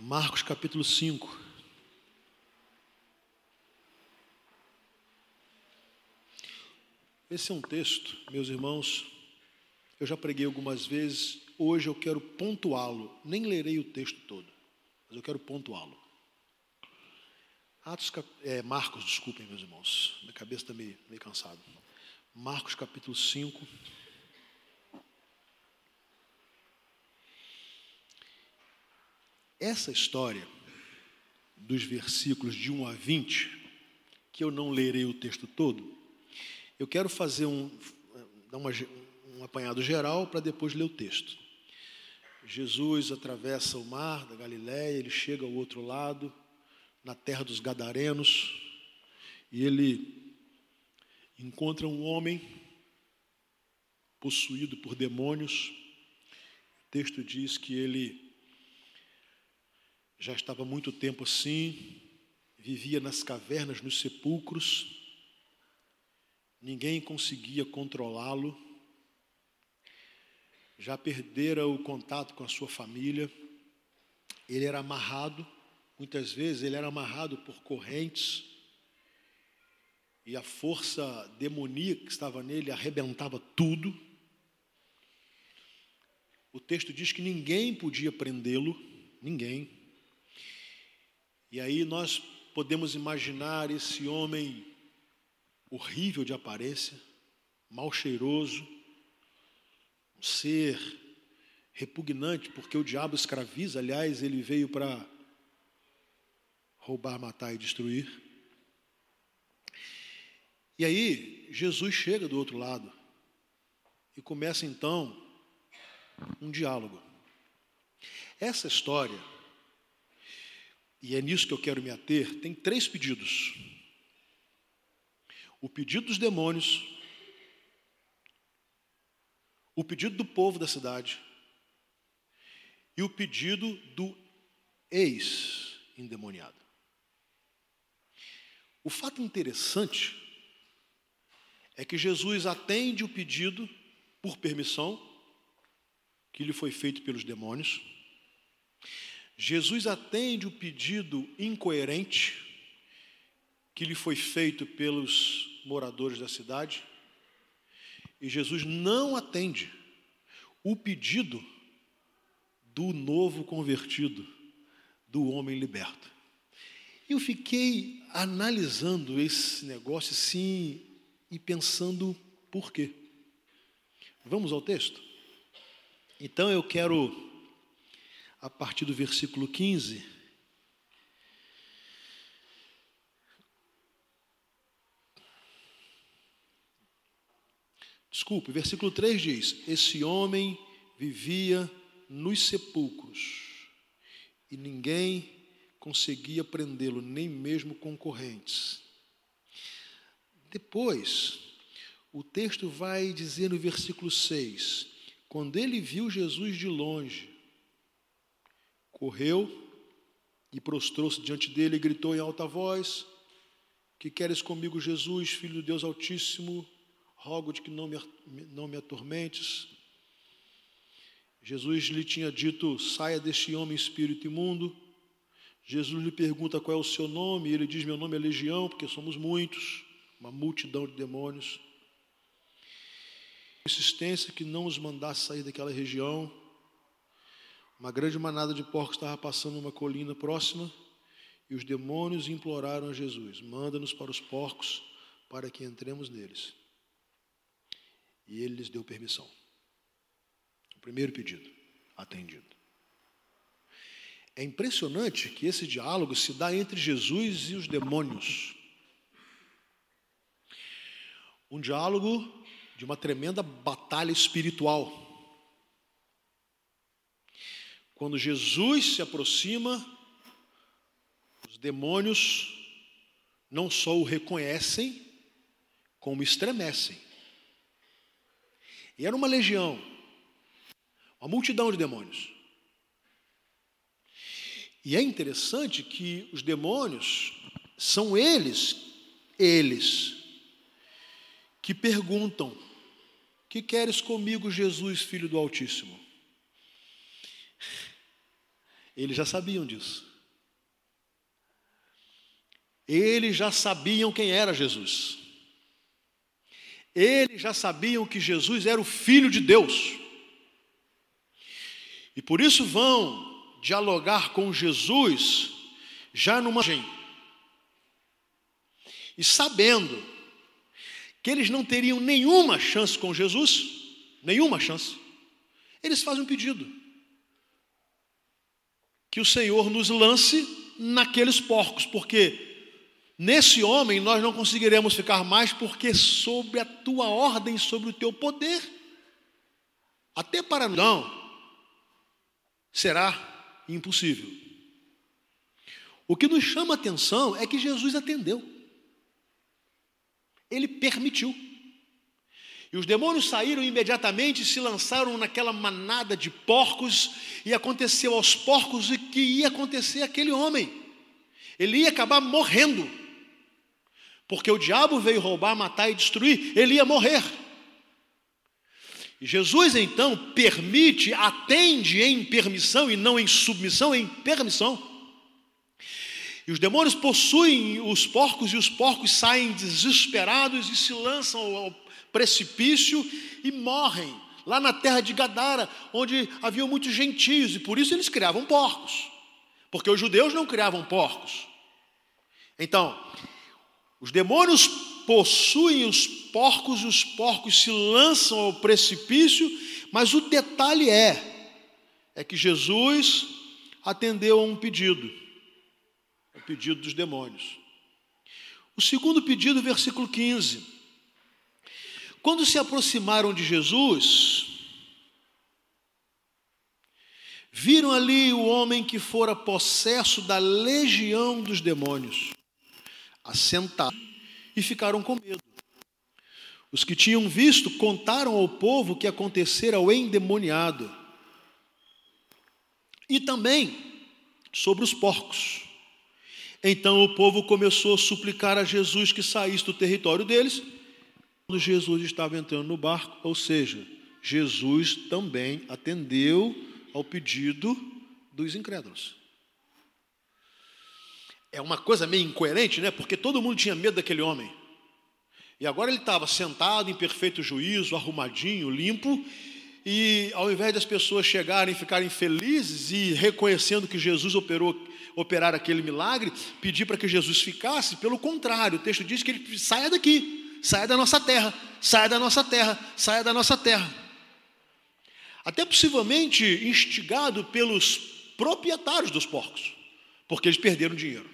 Marcos capítulo 5. Esse é um texto, meus irmãos, eu já preguei algumas vezes, hoje eu quero pontuá-lo, nem lerei o texto todo, mas eu quero pontuá-lo. Atos, é, Marcos, desculpem, meus irmãos, minha cabeça está meio, meio cansada. Marcos capítulo 5. Essa história, dos versículos de 1 a 20, que eu não lerei o texto todo, eu quero fazer um, dar uma, um apanhado geral para depois ler o texto. Jesus atravessa o mar da Galiléia, ele chega ao outro lado, na terra dos Gadarenos, e ele encontra um homem possuído por demônios. O texto diz que ele já estava muito tempo assim, vivia nas cavernas, nos sepulcros, ninguém conseguia controlá-lo, já perdera o contato com a sua família, ele era amarrado, muitas vezes ele era amarrado por correntes, e a força demoníaca que estava nele arrebentava tudo. O texto diz que ninguém podia prendê-lo, ninguém. E aí nós podemos imaginar esse homem horrível de aparência, mal cheiroso, um ser repugnante, porque o diabo escraviza, aliás, ele veio para roubar, matar e destruir. E aí, Jesus chega do outro lado e começa então um diálogo. Essa história e é nisso que eu quero me ater, tem três pedidos: o pedido dos demônios, o pedido do povo da cidade e o pedido do ex-endemoniado. O fato interessante é que Jesus atende o pedido por permissão que lhe foi feito pelos demônios. Jesus atende o pedido incoerente que lhe foi feito pelos moradores da cidade, e Jesus não atende o pedido do novo convertido, do homem liberto. Eu fiquei analisando esse negócio assim e pensando por quê. Vamos ao texto? Então eu quero a partir do versículo 15. Desculpe, versículo 3 diz: Esse homem vivia nos sepulcros e ninguém conseguia prendê-lo, nem mesmo concorrentes. Depois, o texto vai dizer no versículo 6: Quando ele viu Jesus de longe, correu e prostrou-se diante dele e gritou em alta voz: Que queres comigo, Jesus, filho do Deus Altíssimo? Rogo-te que não me, não me atormentes. Jesus lhe tinha dito: Saia deste homem espírito imundo. Jesus lhe pergunta qual é o seu nome, e ele diz: Meu nome é Legião, porque somos muitos, uma multidão de demônios. Insistência que não os mandasse sair daquela região. Uma grande manada de porcos estava passando numa colina próxima e os demônios imploraram a Jesus: Manda-nos para os porcos para que entremos neles. E ele lhes deu permissão. O primeiro pedido, atendido. É impressionante que esse diálogo se dá entre Jesus e os demônios. Um diálogo de uma tremenda batalha espiritual. Quando Jesus se aproxima, os demônios não só o reconhecem, como estremecem. E era uma legião, uma multidão de demônios. E é interessante que os demônios são eles, eles, que perguntam: Que queres comigo, Jesus, filho do Altíssimo? Eles já sabiam disso. Eles já sabiam quem era Jesus. Eles já sabiam que Jesus era o Filho de Deus. E por isso vão dialogar com Jesus já numa e sabendo que eles não teriam nenhuma chance com Jesus, nenhuma chance, eles fazem um pedido: que o Senhor nos lance naqueles porcos, porque Nesse homem nós não conseguiremos ficar mais, porque sob a tua ordem, sobre o teu poder, até para não, será impossível. O que nos chama a atenção é que Jesus atendeu, ele permitiu. E os demônios saíram imediatamente e se lançaram naquela manada de porcos, e aconteceu aos porcos o que ia acontecer àquele homem. Ele ia acabar morrendo porque o diabo veio roubar, matar e destruir, ele ia morrer. Jesus então permite, atende em permissão e não em submissão, em permissão. E os demônios possuem os porcos e os porcos saem desesperados e se lançam precipício e morrem lá na terra de Gadara, onde havia muitos gentios e por isso eles criavam porcos, porque os judeus não criavam porcos. Então, os demônios possuem os porcos e os porcos se lançam ao precipício, mas o detalhe é é que Jesus atendeu a um pedido, o pedido dos demônios. O segundo pedido, versículo 15. Quando se aproximaram de Jesus, viram ali o homem que fora possesso da legião dos demônios assentados e ficaram com medo. Os que tinham visto contaram ao povo o que acontecera ao endemoniado. E também sobre os porcos. Então o povo começou a suplicar a Jesus que saísse do território deles. Quando Jesus estava entrando no barco, ou seja, Jesus também atendeu ao pedido dos incrédulos. É uma coisa meio incoerente, né? Porque todo mundo tinha medo daquele homem. E agora ele estava sentado em perfeito juízo, arrumadinho, limpo, e ao invés das pessoas chegarem e ficarem felizes e reconhecendo que Jesus operou, operar aquele milagre, pedir para que Jesus ficasse, pelo contrário, o texto diz que ele saia daqui, saia da nossa terra, saia da nossa terra, saia da nossa terra. Até possivelmente instigado pelos proprietários dos porcos, porque eles perderam dinheiro.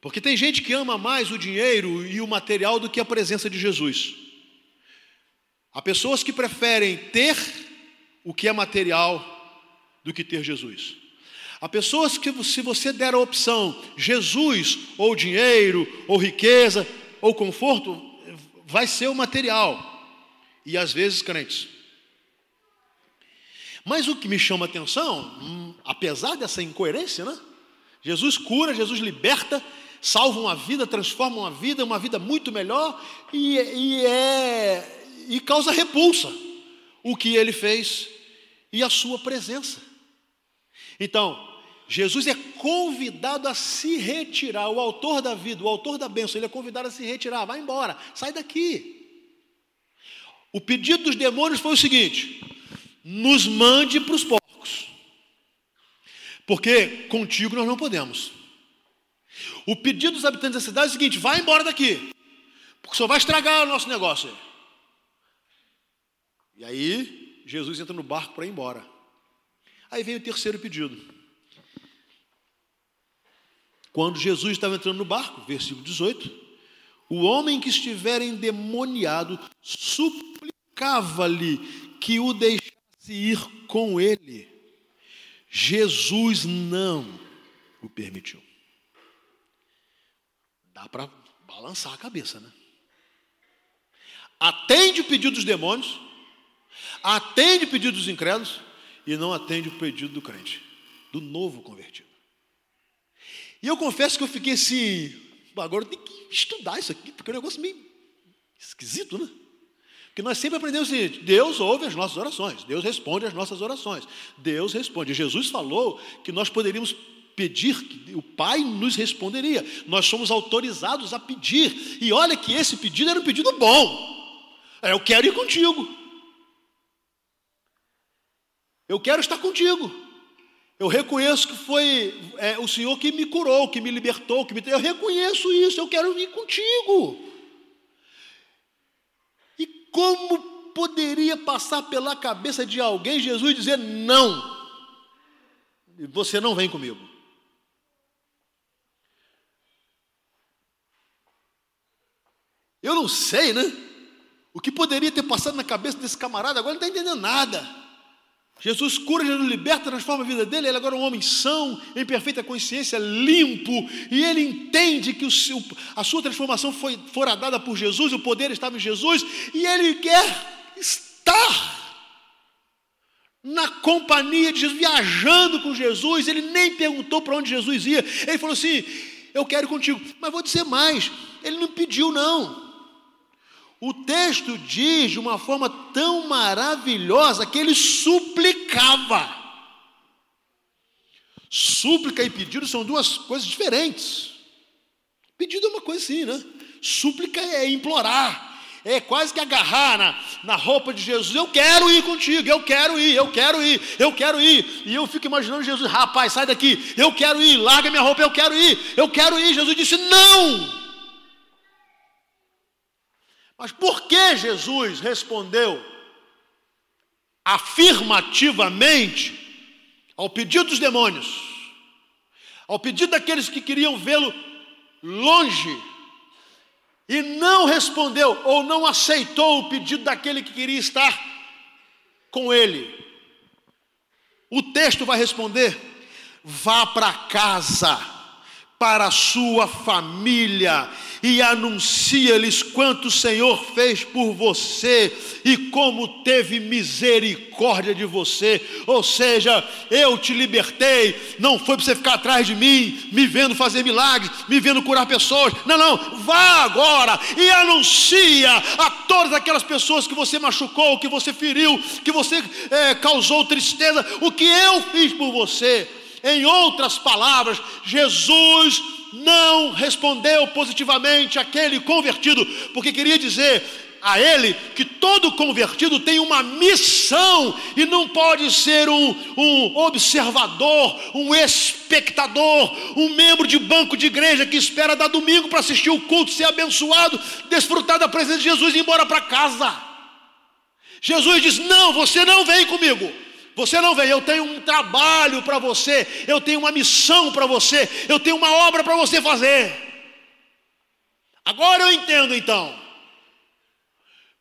Porque tem gente que ama mais o dinheiro e o material do que a presença de Jesus. Há pessoas que preferem ter o que é material do que ter Jesus. Há pessoas que, se você der a opção Jesus, ou dinheiro, ou riqueza, ou conforto, vai ser o material. E às vezes crentes. Mas o que me chama atenção, hum, apesar dessa incoerência, né? Jesus cura, Jesus liberta, salvam a vida, transformam a vida, uma vida muito melhor e, e, é, e causa repulsa o que ele fez e a sua presença. Então, Jesus é convidado a se retirar, o autor da vida, o autor da bênção, ele é convidado a se retirar, vai embora, sai daqui. O pedido dos demônios foi o seguinte: nos mande para os porcos, porque contigo nós não podemos. O pedido dos habitantes da cidade é o seguinte: vai embora daqui, porque só vai estragar o nosso negócio. E aí, Jesus entra no barco para ir embora. Aí vem o terceiro pedido. Quando Jesus estava entrando no barco, versículo 18, o homem que estiver endemoniado suplicava-lhe que o deixasse ir com ele. Jesus não o permitiu. Dá para balançar a cabeça, né? Atende o pedido dos demônios, atende o pedido dos incrédulos e não atende o pedido do crente, do novo convertido. E eu confesso que eu fiquei assim, agora tenho que estudar isso aqui, porque é um negócio meio esquisito, né? Que nós sempre aprendemos o seguinte: Deus ouve as nossas orações, Deus responde às nossas orações, Deus responde. Jesus falou que nós poderíamos pedir, que o Pai nos responderia. Nós somos autorizados a pedir, e olha que esse pedido era um pedido bom. É, eu quero ir contigo, eu quero estar contigo. Eu reconheço que foi é, o Senhor que me curou, que me libertou, que me. Eu reconheço isso, eu quero ir contigo. E como poderia passar pela cabeça de alguém Jesus dizer não? Você não vem comigo. Eu não sei, né? O que poderia ter passado na cabeça desse camarada, agora não está entendendo nada. Jesus cura, Jesus liberta, transforma a vida dele. Ele agora é um homem são, em perfeita consciência, limpo, e ele entende que seu, a sua transformação foi fora dada por Jesus, o poder estava em Jesus, e ele quer estar na companhia de Jesus, viajando com Jesus. Ele nem perguntou para onde Jesus ia. Ele falou assim: Eu quero contigo. Mas vou dizer mais: ele não pediu, não. O texto diz de uma forma tão maravilhosa que ele suplicava. Súplica e pedido são duas coisas diferentes. Pedido é uma coisa assim, né? Súplica é implorar, é quase que agarrar na, na roupa de Jesus. Eu quero ir contigo, eu quero ir, eu quero ir, eu quero ir. E eu fico imaginando Jesus, rapaz, sai daqui, eu quero ir, larga minha roupa, eu quero ir, eu quero ir. Jesus disse: não. Mas por que Jesus respondeu afirmativamente ao pedido dos demônios, ao pedido daqueles que queriam vê-lo longe, e não respondeu ou não aceitou o pedido daquele que queria estar com ele? O texto vai responder: vá para casa para a sua família e anuncia-lhes quanto o Senhor fez por você e como teve misericórdia de você. Ou seja, eu te libertei, não foi para você ficar atrás de mim, me vendo fazer milagres, me vendo curar pessoas. Não, não, vá agora e anuncia a todas aquelas pessoas que você machucou, que você feriu, que você é, causou tristeza, o que eu fiz por você. Em outras palavras, Jesus não respondeu positivamente aquele convertido, porque queria dizer a ele que todo convertido tem uma missão e não pode ser um, um, observador, um espectador, um membro de banco de igreja que espera dar domingo para assistir o culto, ser abençoado, desfrutar da presença de Jesus e ir embora para casa. Jesus diz: Não, você não vem comigo. Você não vem, eu tenho um trabalho para você, eu tenho uma missão para você, eu tenho uma obra para você fazer. Agora eu entendo então,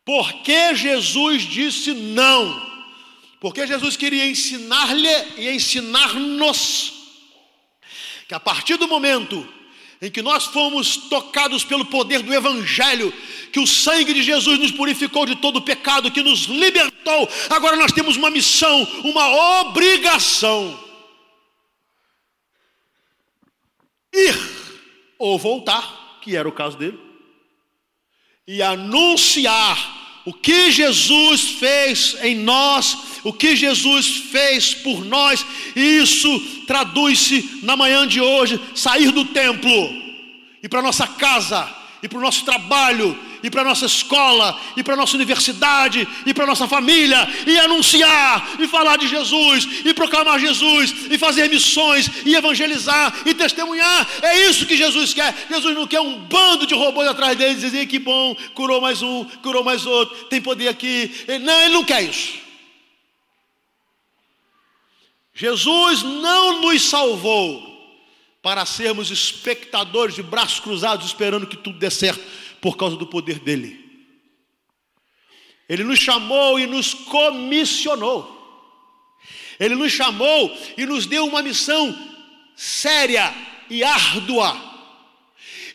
por que Jesus disse não? Porque Jesus queria ensinar-lhe e ensinar-nos que a partir do momento em que nós fomos tocados pelo poder do Evangelho, que o sangue de Jesus nos purificou de todo pecado, que nos libertou, agora nós temos uma missão, uma obrigação. Ir ou voltar, que era o caso dele, e anunciar o que Jesus fez em nós, o que Jesus fez por nós, isso traduz-se na manhã de hoje, sair do templo, e para nossa casa, e para o nosso trabalho, e para a nossa escola, e para a nossa universidade, e para a nossa família, e anunciar, e falar de Jesus, e proclamar Jesus, e fazer missões, e evangelizar, e testemunhar. É isso que Jesus quer. Jesus não quer um bando de robôs atrás dele, dizer que bom, curou mais um, curou mais outro, tem poder aqui. Não, ele não quer isso. Jesus não nos salvou para sermos espectadores de braços cruzados esperando que tudo dê certo por causa do poder dele. Ele nos chamou e nos comissionou. Ele nos chamou e nos deu uma missão séria e árdua.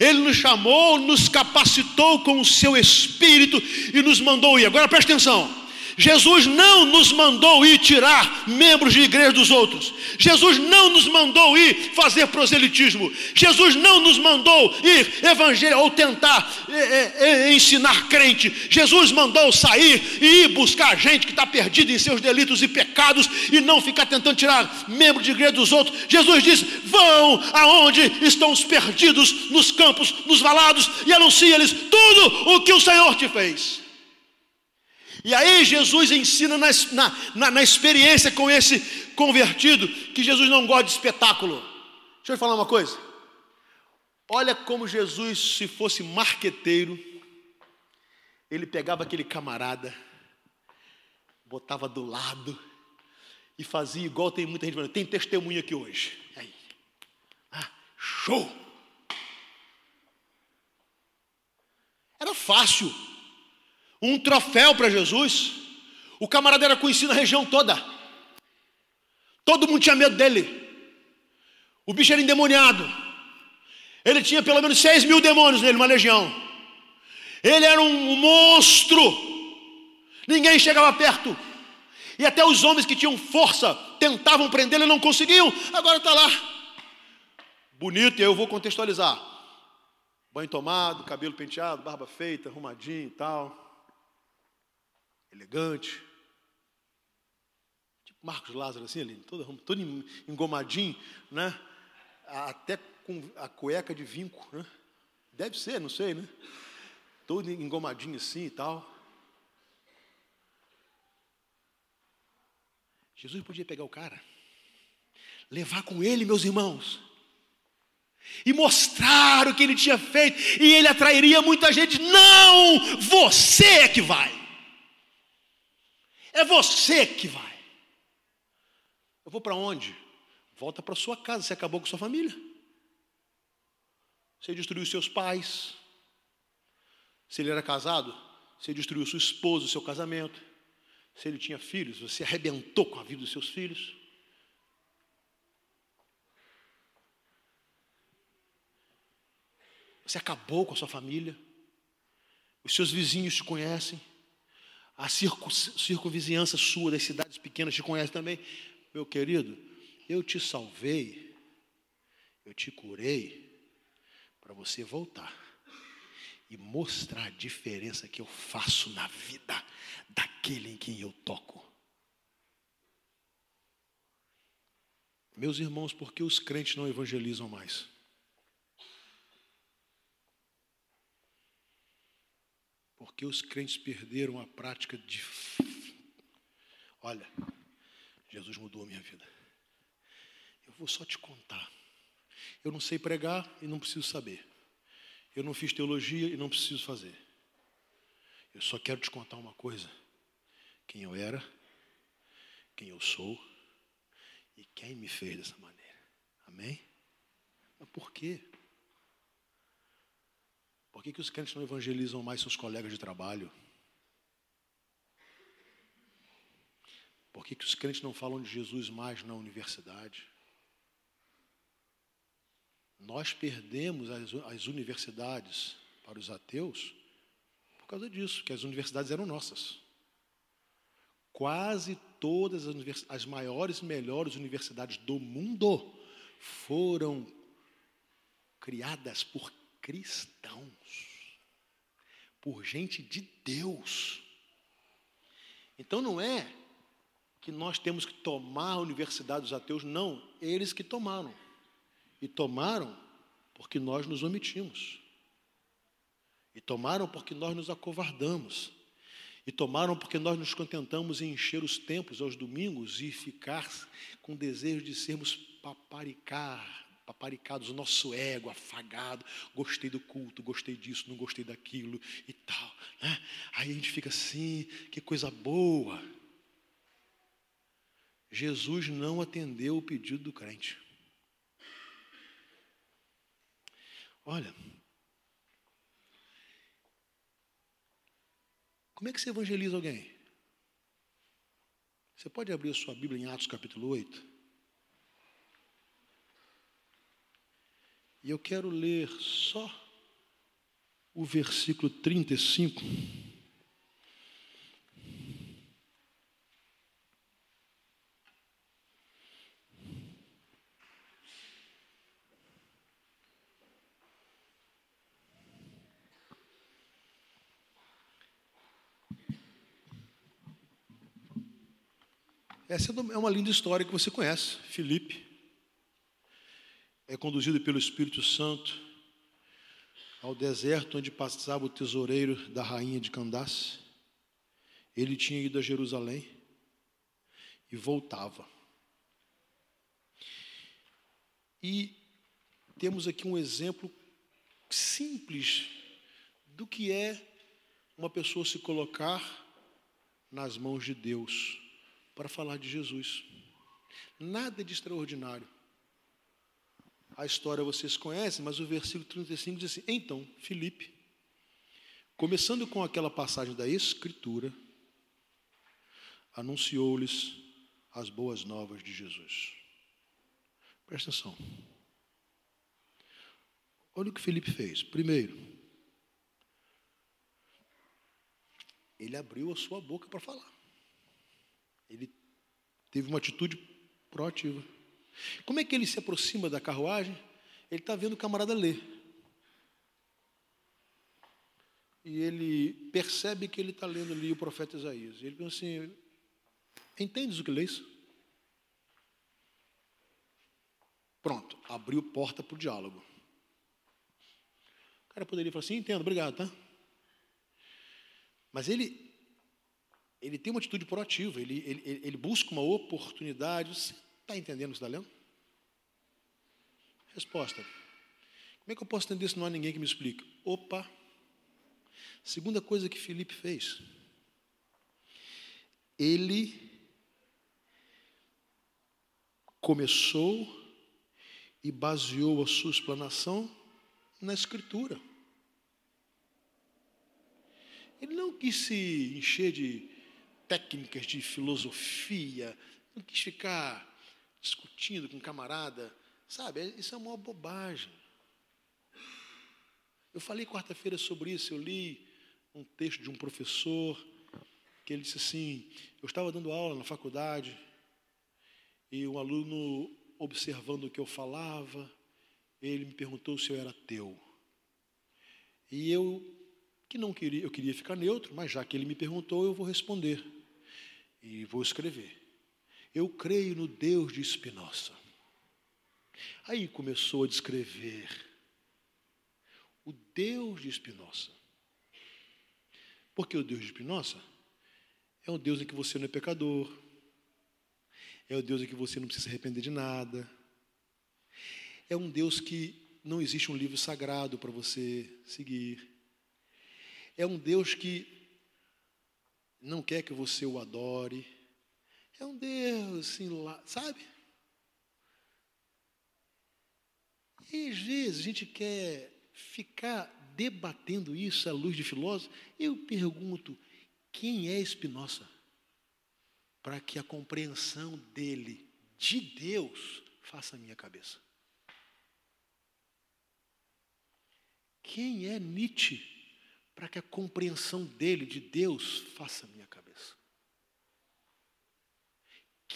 Ele nos chamou, nos capacitou com o seu espírito e nos mandou ir. Agora preste atenção. Jesus não nos mandou ir tirar membros de igreja dos outros. Jesus não nos mandou ir fazer proselitismo. Jesus não nos mandou ir evangelho ou tentar é, é, é, ensinar crente. Jesus mandou sair e ir buscar gente que está perdida em seus delitos e pecados e não ficar tentando tirar membro de igreja dos outros. Jesus disse: vão aonde estão os perdidos, nos campos, nos valados, e anuncie-lhes tudo o que o Senhor te fez. E aí Jesus ensina na, na, na, experiência com esse convertido que Jesus não gosta de espetáculo. Deixa eu falar uma coisa. Olha como Jesus, se fosse marqueteiro, ele pegava aquele camarada, botava do lado e fazia igual tem muita gente tem testemunha aqui hoje. Aí. Ah, show! Era fácil um troféu para Jesus. O camarada era conhecido na região toda. Todo mundo tinha medo dele. O bicho era endemoniado. Ele tinha pelo menos seis mil demônios nele, uma legião. Ele era um monstro. Ninguém chegava perto. E até os homens que tinham força tentavam prendê-lo e não conseguiam. Agora está lá. Bonito, e eu vou contextualizar. Banho tomado, cabelo penteado, barba feita, arrumadinho e tal elegante. Tipo Marcos Lázaro, assim, ali, todo, todo engomadinho, né? Até com a cueca de vinco, né? Deve ser, não sei, né? Todo engomadinho assim e tal. Jesus podia pegar o cara, levar com ele, meus irmãos, e mostrar o que ele tinha feito, e ele atrairia muita gente. Não, você é que vai. É você que vai. Eu vou para onde? Volta para sua casa. Você acabou com sua família. Você destruiu seus pais. Se ele era casado, você destruiu sua esposa, seu casamento. Se ele tinha filhos, você arrebentou com a vida dos seus filhos. Você acabou com a sua família. Os seus vizinhos te conhecem a circunvizinhança sua das cidades pequenas te conhece também. Meu querido, eu te salvei, eu te curei para você voltar e mostrar a diferença que eu faço na vida daquele em quem eu toco. Meus irmãos, por que os crentes não evangelizam mais? Porque os crentes perderam a prática de. Olha, Jesus mudou a minha vida. Eu vou só te contar. Eu não sei pregar e não preciso saber. Eu não fiz teologia e não preciso fazer. Eu só quero te contar uma coisa: quem eu era, quem eu sou e quem me fez dessa maneira. Amém? Mas por quê? Que, que os crentes não evangelizam mais seus colegas de trabalho? Por que, que os crentes não falam de Jesus mais na universidade? Nós perdemos as, as universidades para os ateus por causa disso, que as universidades eram nossas. Quase todas as, as maiores e melhores universidades do mundo foram criadas por cristãos, por gente de Deus. Então não é que nós temos que tomar a universidade dos ateus, não, eles que tomaram. E tomaram porque nós nos omitimos. E tomaram porque nós nos acovardamos. E tomaram porque nós nos contentamos em encher os templos aos domingos e ficar com desejo de sermos paparicar, paparicados, o nosso ego afagado, gostei do culto, gostei disso, não gostei daquilo e tal. Né? Aí a gente fica assim, que coisa boa. Jesus não atendeu o pedido do crente. Olha, como é que você evangeliza alguém? Você pode abrir a sua Bíblia em Atos capítulo 8? E eu quero ler só o versículo 35. Essa é, é uma linda história que você conhece, Felipe, é conduzido pelo Espírito Santo ao deserto onde passava o tesoureiro da rainha de Candace. Ele tinha ido a Jerusalém e voltava. E temos aqui um exemplo simples do que é uma pessoa se colocar nas mãos de Deus para falar de Jesus. Nada de extraordinário. A história vocês conhecem, mas o versículo 35 diz assim: Então, Filipe, começando com aquela passagem da Escritura, anunciou-lhes as boas novas de Jesus. Presta atenção. Olha o que Felipe fez. Primeiro, ele abriu a sua boca para falar. Ele teve uma atitude proativa. Como é que ele se aproxima da carruagem? Ele está vendo o camarada ler. E ele percebe que ele está lendo ali o profeta Isaías. Ele pensa assim: Entendes o que lês? Pronto, abriu porta para o diálogo. O cara poderia falar assim, entendo, obrigado, tá? Mas ele, ele tem uma atitude proativa, ele, ele, ele busca uma oportunidade. Está entendendo o que está lendo? Resposta. Como é que eu posso entender se não há ninguém que me explique? Opa! Segunda coisa que Felipe fez. Ele começou e baseou a sua explanação na Escritura. Ele não quis se encher de técnicas de filosofia, não quis ficar discutindo com um camarada, sabe? Isso é uma bobagem. Eu falei quarta-feira sobre isso, eu li um texto de um professor que ele disse assim: eu estava dando aula na faculdade e um aluno, observando o que eu falava, ele me perguntou se eu era teu. E eu, que não queria, eu queria ficar neutro, mas já que ele me perguntou, eu vou responder. E vou escrever. Eu creio no Deus de Spinoza. Aí começou a descrever o Deus de Spinoza. Porque o Deus de Spinoza é um Deus em que você não é pecador, é o Deus em que você não precisa se arrepender de nada. É um Deus que não existe um livro sagrado para você seguir. É um Deus que não quer que você o adore. É um Deus assim lá, sabe? E às vezes a gente quer ficar debatendo isso à luz de filósofos. Eu pergunto, quem é Spinoza? para que a compreensão dele, de Deus, faça a minha cabeça. Quem é Nietzsche para que a compreensão dele, de Deus, faça a minha cabeça?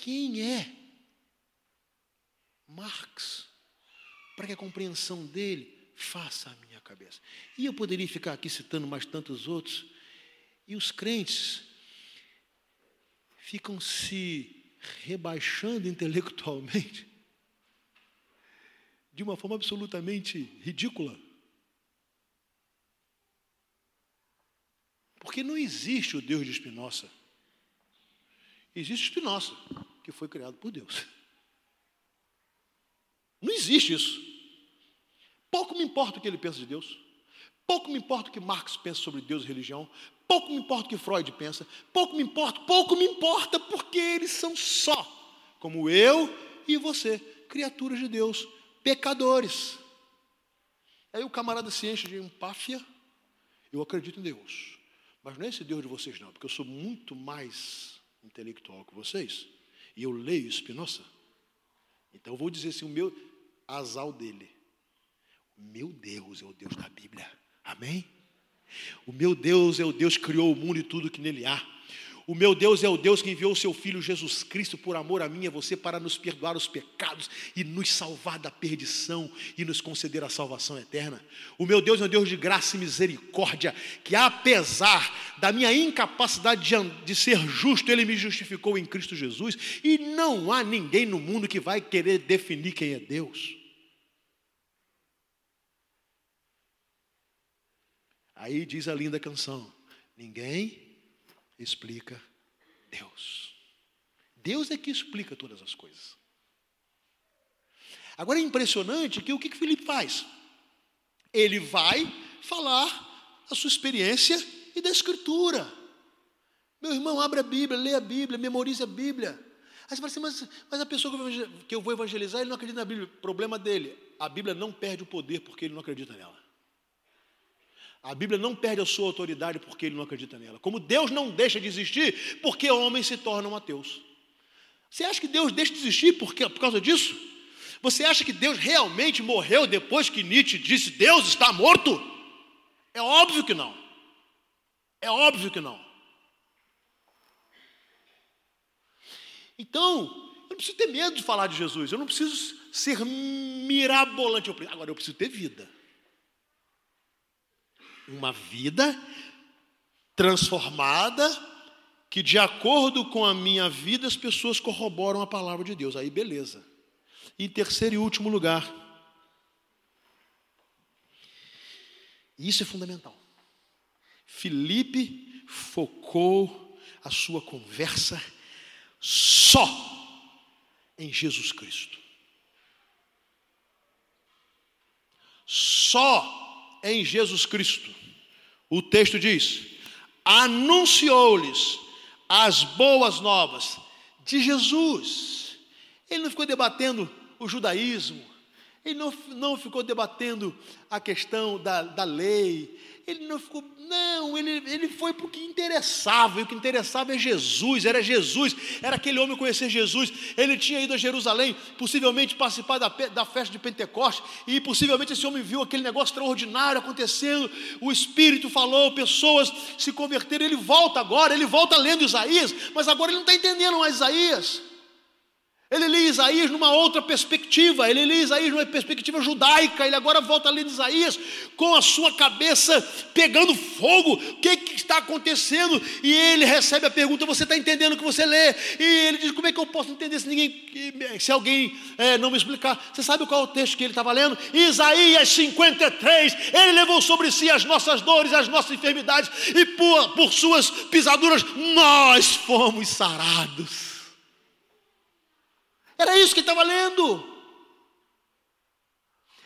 Quem é Marx para que a compreensão dele faça a minha cabeça? E eu poderia ficar aqui citando mais tantos outros, e os crentes ficam se rebaixando intelectualmente de uma forma absolutamente ridícula. Porque não existe o Deus de Spinoza. Existe Spinoza, que foi criado por Deus. Não existe isso. Pouco me importa o que ele pensa de Deus. Pouco me importa o que Marx pensa sobre Deus e religião. Pouco me importa o que Freud pensa, pouco me importa, pouco me importa, porque eles são só, como eu e você, criaturas de Deus, pecadores. Aí o camarada se enche de empáfia, eu acredito em Deus, mas não é esse Deus de vocês, não, porque eu sou muito mais intelectual que vocês, e eu leio Spinoza. Então eu vou dizer assim: o meu asal dele, o meu Deus é o Deus da Bíblia, amém? O meu Deus é o Deus que criou o mundo e tudo que nele há. O meu Deus é o Deus que enviou o seu Filho Jesus Cristo por amor a mim e a você para nos perdoar os pecados e nos salvar da perdição e nos conceder a salvação eterna. O meu Deus é um Deus de graça e misericórdia, que apesar da minha incapacidade de, de ser justo, Ele me justificou em Cristo Jesus e não há ninguém no mundo que vai querer definir quem é Deus. Aí diz a linda canção: ninguém explica Deus. Deus é que explica todas as coisas. Agora é impressionante que o que, que Felipe faz? Ele vai falar a sua experiência e da Escritura. Meu irmão, abre a Bíblia, lê a Bíblia, memorize a Bíblia. Aí você fala assim, mas, mas a pessoa que eu vou evangelizar, ele não acredita na Bíblia. Problema dele, a Bíblia não perde o poder porque ele não acredita nela. A Bíblia não perde a sua autoridade porque ele não acredita nela. Como Deus não deixa de existir porque homens se tornam ateus. Você acha que Deus deixa de existir por, por causa disso? Você acha que Deus realmente morreu depois que Nietzsche disse Deus está morto? É óbvio que não. É óbvio que não. Então, eu não preciso ter medo de falar de Jesus. Eu não preciso ser mirabolante. Agora, eu preciso ter vida uma vida transformada, que de acordo com a minha vida as pessoas corroboram a palavra de Deus. Aí beleza. E terceiro e último lugar, isso é fundamental. Felipe focou a sua conversa só em Jesus Cristo. Só em Jesus Cristo. O texto diz: anunciou-lhes as boas novas de Jesus. Ele não ficou debatendo o judaísmo, ele não, não ficou debatendo a questão da, da lei, ele não ficou, não, ele, ele foi para o que interessava, e o que interessava é Jesus, era Jesus, era aquele homem conhecer Jesus. Ele tinha ido a Jerusalém, possivelmente participar da, da festa de Pentecostes, e possivelmente esse homem viu aquele negócio extraordinário acontecendo. O Espírito falou, pessoas se converteram. Ele volta agora, ele volta lendo Isaías, mas agora ele não está entendendo mais Isaías. Ele lê Isaías numa outra perspectiva, ele lê Isaías numa perspectiva judaica, ele agora volta a ler Isaías com a sua cabeça pegando fogo, o que, que está acontecendo? E ele recebe a pergunta: Você está entendendo o que você lê? E ele diz: Como é que eu posso entender se ninguém, se alguém é, não me explicar? Você sabe qual é o texto que ele estava lendo? Isaías 53, ele levou sobre si as nossas dores, as nossas enfermidades, e por, por suas pisaduras nós fomos sarados. Era isso que ele estava lendo.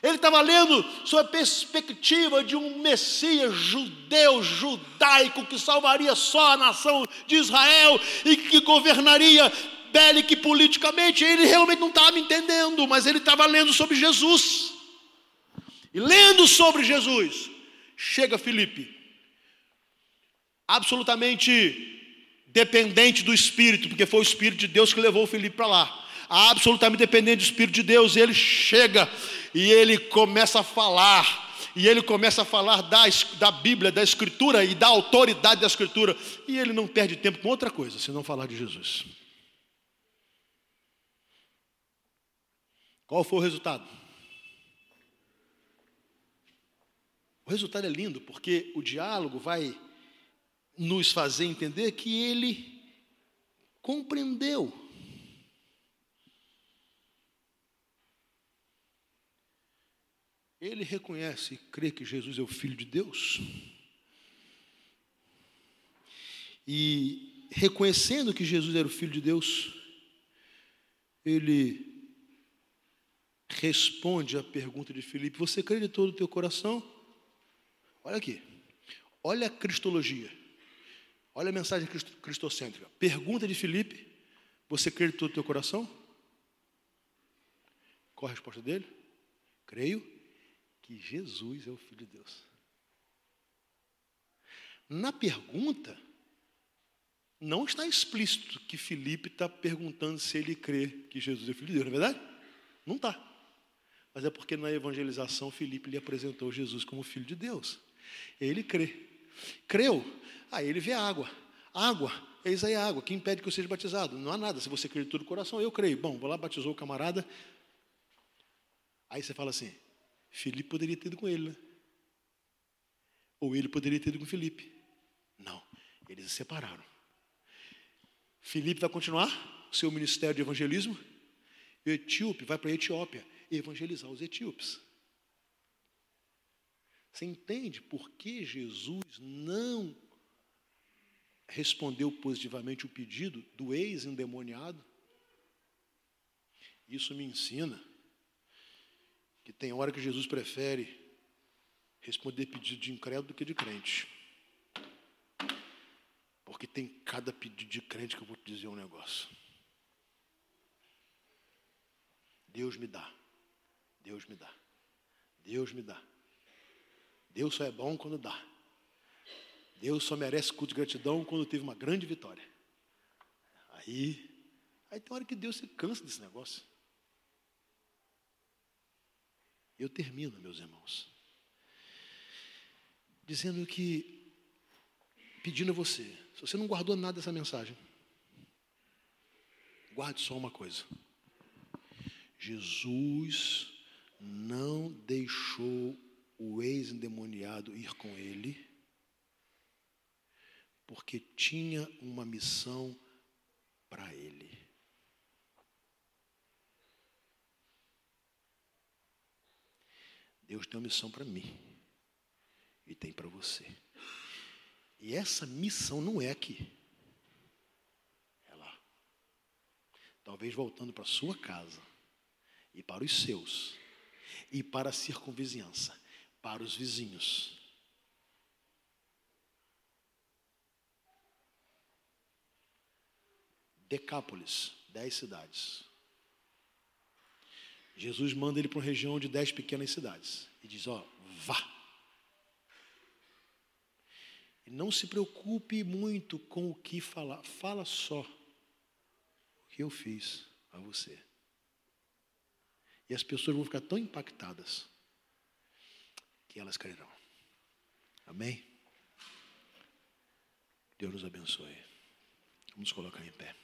Ele estava lendo sob a perspectiva de um Messias judeu, judaico, que salvaria só a nação de Israel e que governaria bélica e politicamente. Ele realmente não estava entendendo, mas ele estava lendo sobre Jesus. E lendo sobre Jesus, chega Felipe, absolutamente dependente do Espírito, porque foi o Espírito de Deus que levou Felipe para lá absolutamente dependente do Espírito de Deus, e ele chega e ele começa a falar. E ele começa a falar da, da Bíblia, da Escritura e da autoridade da Escritura. E ele não perde tempo com outra coisa, senão falar de Jesus. Qual foi o resultado? O resultado é lindo, porque o diálogo vai nos fazer entender que ele compreendeu ele reconhece e crê que Jesus é o Filho de Deus. E reconhecendo que Jesus era o Filho de Deus, ele responde à pergunta de Filipe: Você crê de todo o teu coração? Olha aqui, olha a cristologia, olha a mensagem cristocêntrica. Pergunta de Filipe: Você crê de todo o teu coração? Qual a resposta dele? Creio que Jesus é o Filho de Deus. Na pergunta, não está explícito que Felipe está perguntando se ele crê que Jesus é o Filho de Deus, não é verdade? Não está. Mas é porque na evangelização Felipe lhe apresentou Jesus como Filho de Deus. Ele crê. Creu, aí ele vê água. Água eis aí a água, que impede que eu seja batizado? Não há nada, se você crê de todo o coração, eu creio. Bom, vou lá, batizou o camarada. Aí você fala assim, Felipe poderia ter ido com ele, né? Ou ele poderia ter ido com Felipe. Não, eles se separaram. Felipe vai continuar seu ministério de evangelismo, e o etíope vai para a Etiópia evangelizar os etíopes. Você entende por que Jesus não respondeu positivamente o pedido do ex-endemoniado? Isso me ensina que tem hora que Jesus prefere responder pedido de incrédulo do que de crente. Porque tem cada pedido de crente que eu vou te dizer um negócio. Deus me dá. Deus me dá. Deus me dá. Deus só é bom quando dá. Deus só merece culto de gratidão quando teve uma grande vitória. Aí, aí tem hora que Deus se cansa desse negócio. Eu termino, meus irmãos, dizendo que, pedindo a você, se você não guardou nada dessa mensagem, guarde só uma coisa. Jesus não deixou o ex-endemoniado ir com ele, porque tinha uma missão para ele. Deus tem uma missão para mim e tem para você. E essa missão não é aqui. É lá. Talvez voltando para sua casa e para os seus e para a circunvizinhança, para os vizinhos. Decápolis, dez cidades. Jesus manda ele para uma região de dez pequenas cidades e diz: Ó, vá. Não se preocupe muito com o que falar, fala só o que eu fiz a você. E as pessoas vão ficar tão impactadas que elas crerão. Amém? Deus nos abençoe. Vamos colocar em pé.